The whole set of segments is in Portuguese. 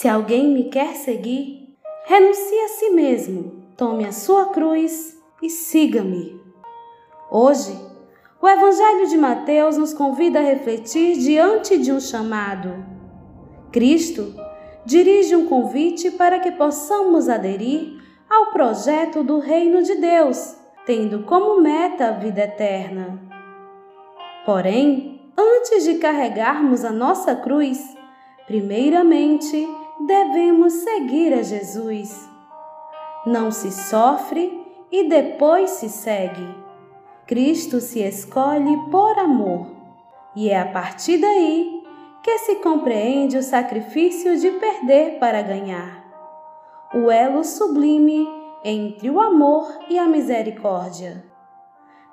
Se alguém me quer seguir, renuncie a si mesmo, tome a sua cruz e siga-me. Hoje, o Evangelho de Mateus nos convida a refletir diante de um chamado. Cristo dirige um convite para que possamos aderir ao projeto do Reino de Deus, tendo como meta a vida eterna. Porém, antes de carregarmos a nossa cruz, primeiramente devemos seguir a Jesus. Não se sofre e depois se segue. Cristo se escolhe por amor, e é a partir daí que se compreende o sacrifício de perder para ganhar. O elo sublime entre o amor e a misericórdia.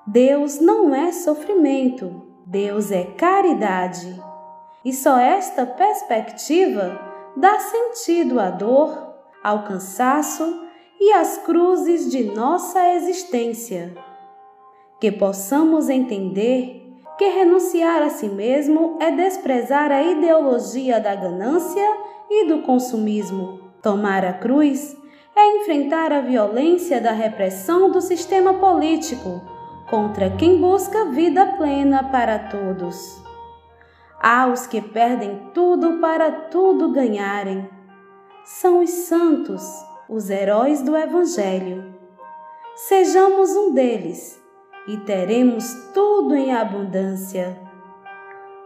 Deus não é sofrimento, Deus é caridade. E só esta perspectiva dá sentido à dor, ao cansaço e às cruzes de nossa existência. Que possamos entender que renunciar a si mesmo é desprezar a ideologia da ganância e do consumismo. Tomar a cruz é enfrentar a violência da repressão do sistema político contra quem busca vida plena para todos. Há os que perdem tudo para tudo ganharem. São os santos, os heróis do Evangelho. Sejamos um deles e teremos tudo em abundância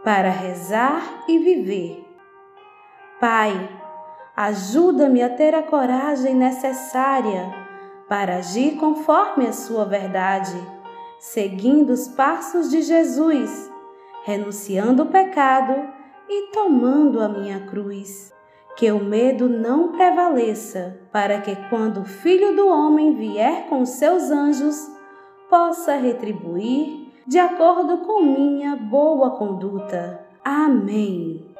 para rezar e viver. Pai, ajuda-me a ter a coragem necessária para agir conforme a Sua verdade seguindo os passos de Jesus, renunciando o pecado e tomando a minha cruz. Que o medo não prevaleça, para que quando o Filho do Homem vier com seus anjos, possa retribuir de acordo com minha boa conduta. Amém.